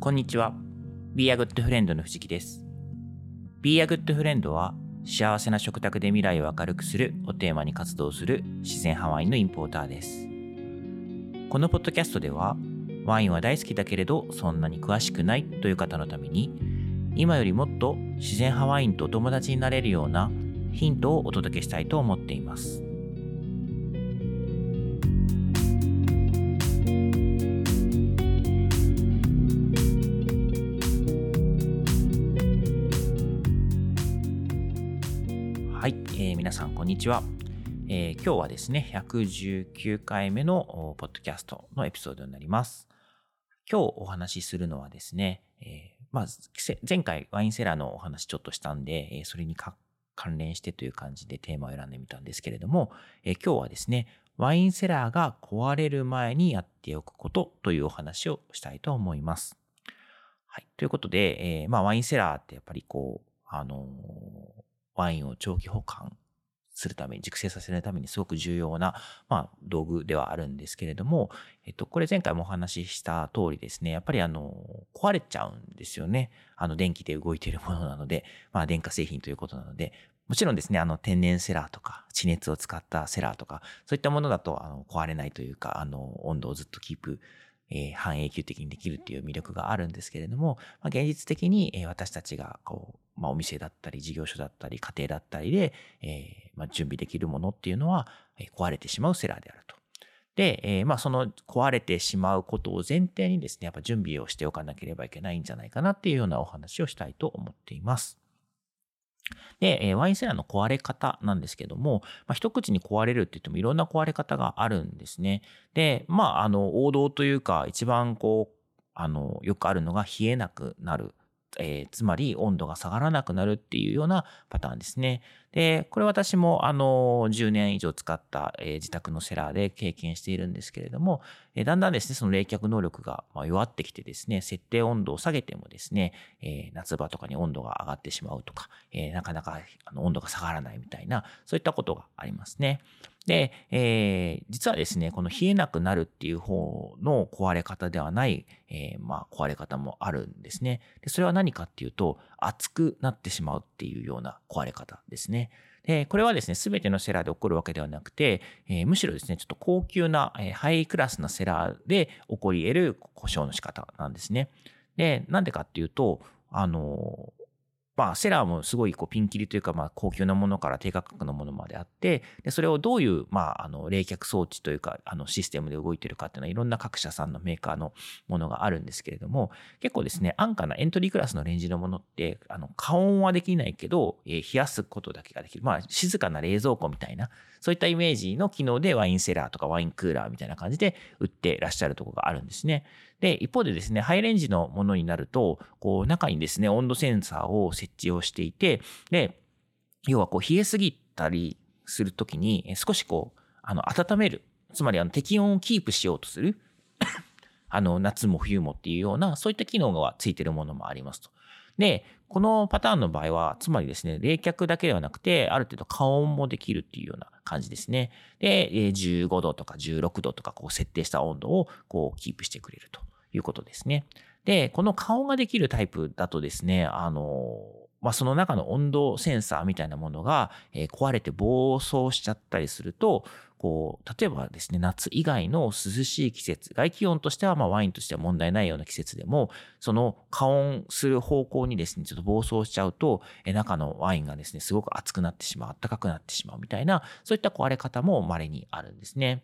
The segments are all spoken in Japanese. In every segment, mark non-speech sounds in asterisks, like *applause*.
こんにちは。Be a Good Friend の藤木です。Be a Good Friend は幸せな食卓で未来を明るくするをテーマに活動する自然派ワインのインポーターです。このポッドキャストではワインは大好きだけれどそんなに詳しくないという方のために今よりもっと自然派ワインとお友達になれるようなヒントをお届けしたいと思っています。にちは、えー今日はですね、119回目のおポッドキャストのエピソードになります。今日お話しするのはですね、えーまあ、前回ワインセラーのお話ちょっとしたんで、えーそれに関連してという感じでテーマを選んでみたんですけれども、え今日はですね、ワインセラーが壊れる前にやっておくことというお話をしたいと思います。はい。ということで、えまあ、ワインセラーってやっぱりこう、あのワインを長期保管するために、熟成させるためにすごく重要な、まあ、道具ではあるんですけれども、えっと、これ前回もお話しした通りですね、やっぱりあの、壊れちゃうんですよね。あの、電気で動いているものなので、まあ、電化製品ということなので、もちろんですね、あの、天然セラーとか、地熱を使ったセラーとか、そういったものだと、あの、壊れないというか、あの、温度をずっとキープえー半永久的にできるっていう魅力があるんですけれども、まあ、現実的に、えー私たちがこう、まあ、お店だったり事業所だったり家庭だったりで、えーまあ、準備できるものっていうのは、えー壊れてしまうセラーであると。で、えーまあ、その壊れてしまうことを前提にですね、やっぱ準備をしておかなければいけないんじゃないかなっていうようなお話をしたいと思っています。で、えワインセラーの壊れ方なんですけども、まあ、一口に壊れるって言ってもいろんな壊れ方があるんですね。で、まあ、あの、王道というか、一番こう、あの、よくあるのが冷えなくなる。えーつまり温度が下がらなくなるっていうようなパターンですね。で、これ私もあの10年以上使った、えー自宅のセラーで経験しているんですけれども、えーだんだんですね、その冷却能力がまあ弱ってきてですね、設定温度を下げてもですね、えー夏場とかに温度が上がってしまうとか、えーなかなかあの温度が下がらないみたいな、そういったことがありますね。で、えー実はですね、この冷えなくなるっていう方の壊れ方ではない、えーまあ、壊れ方もあるんですね。で、それは何かっていうと、熱くなってしまうっていうような壊れ方ですね。で、これはですね、すべてのセラーで起こるわけではなくて、えーむしろですね、ちょっと高級な、えーハイクラスなセラーで起こり得る故障の仕方なんですね。で、なんでかっていうと、あのまあ、セラーもすごいこうピンキリというか、まあ、高級なものから低価格のものまであって、でそれをどういう、まあ、あの冷却装置というか、あのシステムで動いてるかっていうのは、いろんな各社さんのメーカーのものがあるんですけれども、結構ですね、安価なエントリークラスのレンジのものって、あの加温はできないけど、え冷やすことだけができる。まあ、静かな冷蔵庫みたいな、そういったイメージの機能でワインセラーとかワインクーラーみたいな感じで売ってらっしゃるところがあるんですね。で、一方でですね、ハイレンジのものになると、こう、中にですね、温度センサーを設置をしていて、で、要はこう、冷えすぎたりするときに、少しこう、あの、温める。つまり、あの、適温をキープしようとする。*coughs* あの、夏も冬もっていうような、そういった機能がついているものもありますと。で、このパターンの場合は、つまりですね、冷却だけではなくて、ある程度加温もできるっていうような感じですね。で、15度とか16度とか、こう設定した温度をこうキープしてくれるということですね。で、この加温ができるタイプだとですね、あの、まあ、その中の温度センサーみたいなものが、え壊れて暴走しちゃったりすると、こう、例えばですね、夏以外の涼しい季節、外気温としては、まあ、ワインとしては問題ないような季節でも、その加温する方向にですね、ちょっと暴走しちゃうと、え中のワインがですね、すごく熱くなってしまう、暖かくなってしまうみたいな、そういった壊れ方も稀にあるんですね。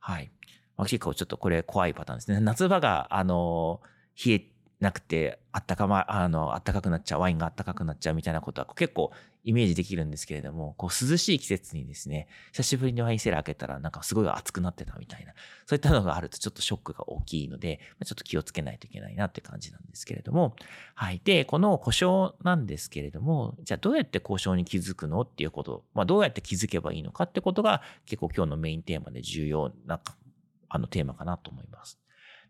はい。まあ、結構ちょっとこれ怖いパターンですね。夏場が、あの、冷えなくて、あったかま、あの、あったかくなっちゃう、ワインがあったかくなっちゃうみたいなことは結構イメージできるんですけれども、こう涼しい季節にですね、久しぶりにワインセラー開けたらなんかすごい熱くなってたみたいな、そういったのがあるとちょっとショックが大きいので、ちょっと気をつけないといけないなって感じなんですけれども、はい。で、この故障なんですけれども、じゃあどうやって故障に気づくのっていうこと、まあどうやって気づけばいいのかってことが結構今日のメインテーマで重要なあのテーマかなと思います。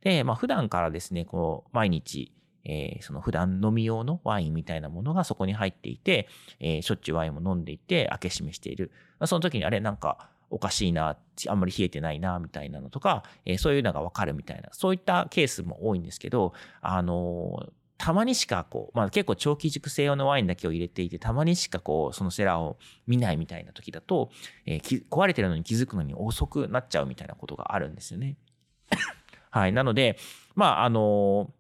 で、まあ普段からですね、こう、毎日、えーその普段飲み用のワインみたいなものがそこに入っていて、えーしょっちゅうワインも飲んでいて、開け閉めしている。まあその時にあれ、なんか、おかしいな、あんまり冷えてないな、みたいなのとか、えー、そういうのがわかるみたいな、そういったケースも多いんですけど、あのー、たまにしかこう、まあ結構長期熟成用のワインだけを入れていて、たまにしかこう、そのセラーを見ないみたいな時だと、えー、壊れてるのに気づくのに遅くなっちゃうみたいなことがあるんですよね。はい。なので、まあ、あの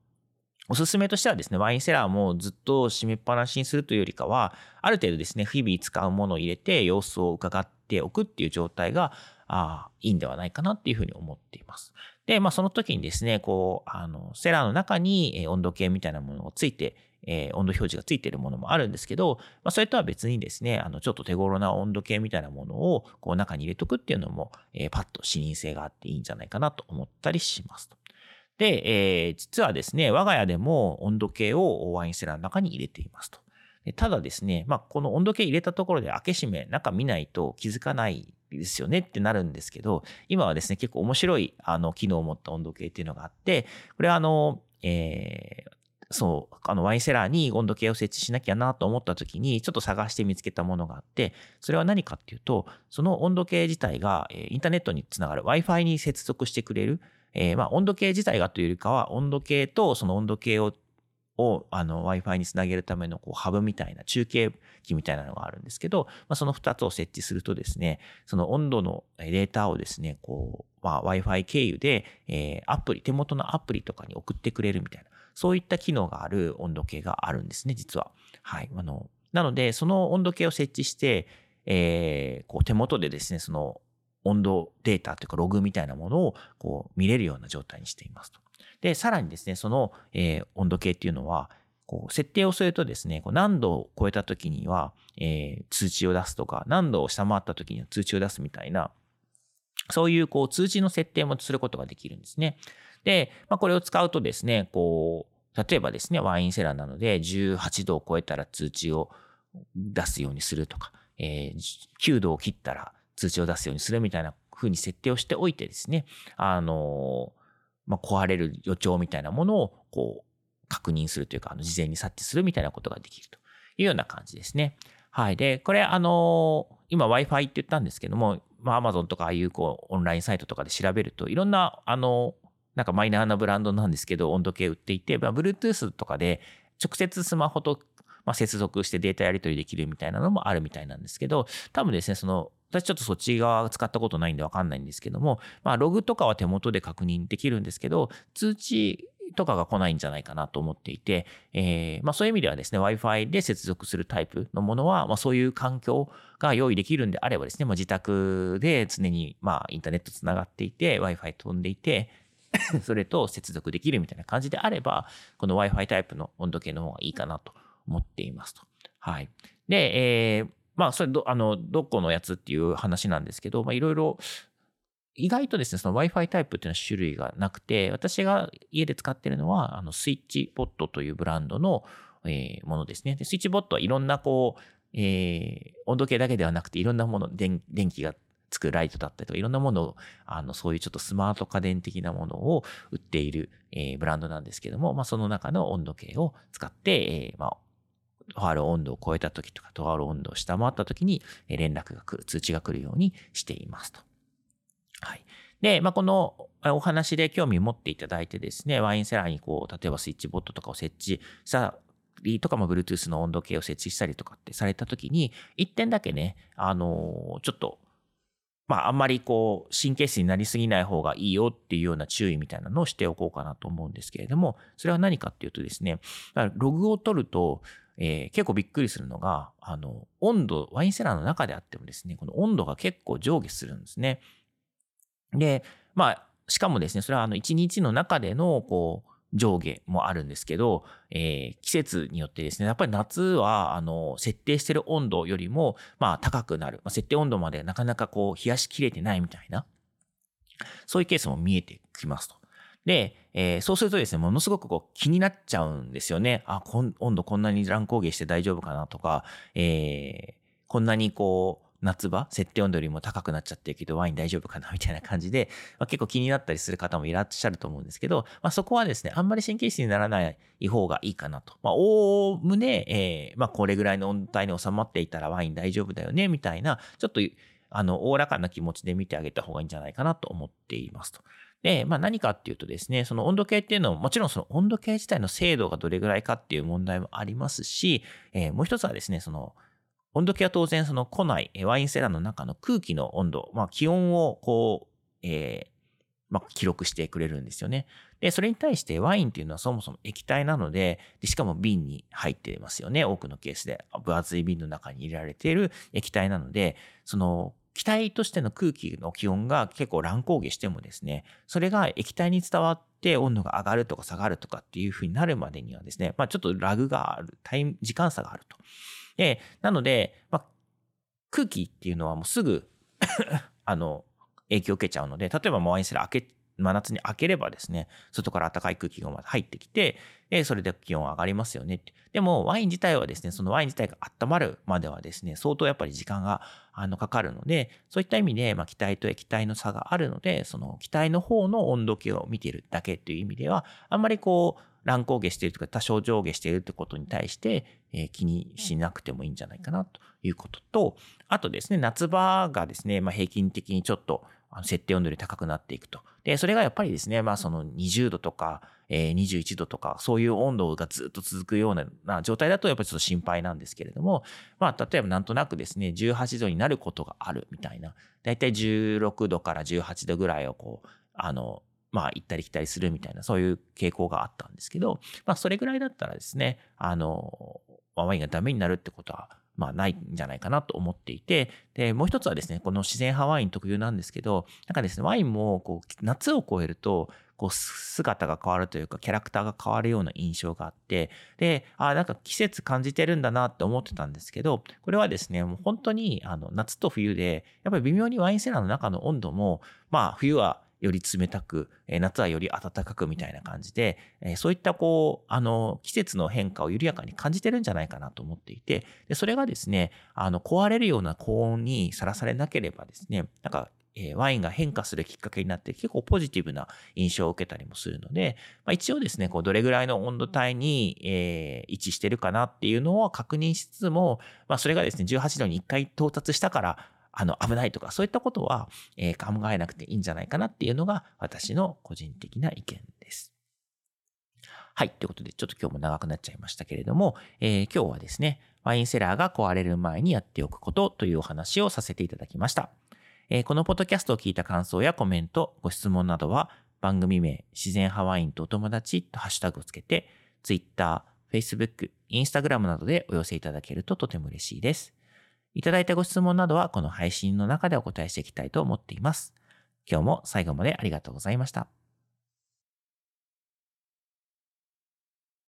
おすすめとしてはですね、ワインセラーもずっと閉めっぱなしにするというよりかは、ある程度ですね、日々使うものを入れて様子を伺っておくっていう状態が、あいいんではないかなっていうふうに思っています。で、まあその時にですね、こう、あの、セラーの中に温度計みたいなものをついて、えー、温度表示がついているものもあるんですけど、まあ、それとは別にですね、あの、ちょっと手頃な温度計みたいなものを、こう、中に入れとくっていうのも、えー、パッと視認性があっていいんじゃないかなと思ったりしますと。で、えー、実はですね、我が家でも温度計をワインセラーの中に入れていますと。ただですね、まあ、この温度計入れたところで開け閉め、中見ないと気づかないですよねってなるんですけど、今はですね、結構面白いあの機能を持った温度計っていうのがあって、これはあの、えー、そう、あのワインセラーに温度計を設置しなきゃなと思った時に、ちょっと探して見つけたものがあって、それは何かっていうと、その温度計自体がえインターネットにつながる Wi-Fi に接続してくれる、えー、まあ温度計自体がというよりかは、温度計とその温度計ををあの Wi-Fi につなげるためのこうハブみたいな中継機みたいなのがあるんですけど、まあ、その2つを設置するとですね、その温度のデータをですね、こう、まあ、Wi-Fi 経由で、えー、アプリ、手元のアプリとかに送ってくれるみたいな、そういった機能がある温度計があるんですね、実は。はい。あの、なので、その温度計を設置して、えー、こう手元でですね、その温度データというかログみたいなものをこう見れるような状態にしていますと。で、さらにですね、その、えー、温度計っていうのは、こう設定をするとですね、こう何度を超えた時には、えー、通知を出すとか、何度を下回った時には通知を出すみたいな、そういうこう通知の設定もすることができるんですね。で、まあ、これを使うとですね、こう、例えばですね、ワインセラーなので18度を超えたら通知を出すようにするとか、えー、9度を切ったら通知を出すようにするみたいな風に設定をしておいてですね、あのまあ、壊れる予兆みたいなものをこう確認するというか、あの事前に察知するみたいなことができるというような感じですね。はい。で、これ、あの今 Wi-Fi って言ったんですけども、まあ、Amazon とかああいうこうオンラインサイトとかで調べると、いろんな、あの、なんかマイナーなブランドなんですけど、温度計売っていて、まあ、Bluetooth とかで直接スマホとまあ、接続してデータやり取りできるみたいなのもあるみたいなんですけど、多分ですね、その、私ちょっとそっち側使ったことないんでわかんないんですけども、まあ、ログとかは手元で確認できるんですけど、通知とかが来ないんじゃないかなと思っていて、えー、まあそういう意味ではですね、Wi-Fi で接続するタイプのものは、まあそういう環境が用意できるんであればですね、まあ自宅で常にまあインターネットつながっていて、Wi-Fi 飛んでいて、*laughs* それと接続できるみたいな感じであれば、この Wi-Fi タイプの温度計の方がいいかなと思っていますと。はい。で、えー、まあ、それど、あの、どこのやつっていう話なんですけど、まあ、いろいろ、意外とですね、その Wi-Fi タイプっていうのは種類がなくて、私が家で使ってるのは、あの、スイッチボットというブランドの、えー、ものですね。で、スイッチボットはいろんな、こう、えー、温度計だけではなくて、いろんなもの、電電気がつくライトだったりとか、いろんなものを、あの、そういうちょっとスマート家電的なものを売っている、えー、ブランドなんですけども、まあ、その中の温度計を使って、えー、まあ、とある温度を超えた時とか、とある温度を下回った時に連絡が来る、通知が来るようにしていますと。はい。で、まあ、このお話で興味を持っていただいてですね、ワインセラーにこう、例えばスイッチボットとかを設置したりとか、まあ、Bluetooth の温度計を設置したりとかってされた時に、一点だけね、あのちょっとまあ、あんまりこう、神経質になりすぎない方がいいよっていうような注意みたいなのをしておこうかなと思うんですけれども、それは何かっていうとですね、ログを取ると、えー、結構びっくりするのが、あの、温度、ワインセラーの中であってもですね、この温度が結構上下するんですね。で、まあ、しかもですね、それはあの、一日の中での、こう、上下もあるんですけど、えー、季節によってですね、やっぱり夏は、あの、設定してる温度よりも、まあ、高くなる。まあ、設定温度までなかなかこう、冷やしきれてないみたいな、そういうケースも見えてきますと。で、えー、そうするとですね、ものすごくこう気になっちゃうんですよね。あ、こん温度こんなに乱高下して大丈夫かなとか、えー、こんなにこう、夏場、設定温度よりも高くなっちゃってるけど、ワイン大丈夫かなみたいな感じで、*laughs* まあ、結構気になったりする方もいらっしゃると思うんですけど、まあ、そこはですね、あんまり神経質にならない方がいいかなと。まあ、おおむね、えー、まあ、これぐらいの温帯に収まっていたらワイン大丈夫だよね、みたいな、ちょっと、あの、おおらかな気持ちで見てあげた方がいいんじゃないかなと思っていますと。で、まあ何かっていうとですね、その温度計っていうのも、もちろんその温度計自体の精度がどれぐらいかっていう問題もありますし、えー、もう一つはですね、その、温度計は当然その庫内、ワインセラーの中の空気の温度、まあ気温をこう、えー、まあ、記録してくれるんですよね。で、それに対してワインっていうのはそもそも液体なので、でしかも瓶に入ってますよね。多くのケースで。分厚い瓶の中に入れられている液体なので、その気体としての空気の気温が結構乱高下してもですね、それが液体に伝わって温度が上がるとか下がるとかっていう風になるまでにはですね、まあちょっとラグがある、タイム、時間差があると。で、なので、まあ空気っていうのはもうすぐ *laughs* あの、影響を受けちゃうので、例えばワインセラー開け真夏に開ければですね、外から暖かい空気が入ってきて、えそれで気温上がりますよねでも、ワイン自体はですね、そのワイン自体が温まるまではですね、相当やっぱり時間があのかかるので、そういった意味で、まあ、気体と液体の差があるので、その気体の方の温度計を見ているだけという意味では、あんまりこう、乱高下しているとか多少上下しているってことに対して、えー、気にしなくてもいいんじゃないかなということと、あとですね、夏場がですね、まあ、平均的にちょっと設定温度より高くなっていくと。で、それがやっぱりですね、まあその20度とか、えー、21度とか、そういう温度がずっと続くような状態だとやっぱりちょっと心配なんですけれども、まあ例えばなんとなくですね、18度になることがあるみたいな、だいたい16度から18度ぐらいをこう、あの、まあ行ったり来たりするみたいな、そういう傾向があったんですけど、まあそれぐらいだったらですね、あの、ワインがダメになるってことは、まあ、ないんじゃないかなと思っていて、で、もう一つはですね、この自然派ワイン特有なんですけど、なんかですね、ワインも、こう、夏を超えると、こう、姿が変わるというか、キャラクターが変わるような印象があって、で、あなんか季節感じてるんだなって思ってたんですけど、これはですね、もう本当に、あの、夏と冬で、やっぱり微妙にワインセラーの中の温度も、まあ、冬はより冷たく、夏はより暖かくみたいな感じで、そういったこう、あの、季節の変化を緩やかに感じてるんじゃないかなと思っていて、でそれがですね、あの、壊れるような高温にさらされなければですね、なんか、えワインが変化するきっかけになって結構ポジティブな印象を受けたりもするので、まあ、一応ですね、こうどれぐらいの温度帯に、えー、位置してるかなっていうのを確認しつつも、まあ、それがですね、18度に1回到達したから、あの、危ないとか、そういったことは、え、考えなくていいんじゃないかなっていうのが私の個人的な意見です。はい。ということで、ちょっと今日も長くなっちゃいましたけれども、えー、今日はですね、ワインセラーが壊れる前にやっておくことというお話をさせていただきました。えー、このポッドキャストを聞いた感想やコメント、ご質問などは、番組名、自然派ワインとお友達とハッシュタグをつけて、Twitter、Facebook、Instagram などでお寄せいただけるととても嬉しいです。いただいたご質問などはこの配信の中でお答えしていきたいと思っています。今日も最後までありがとうございました。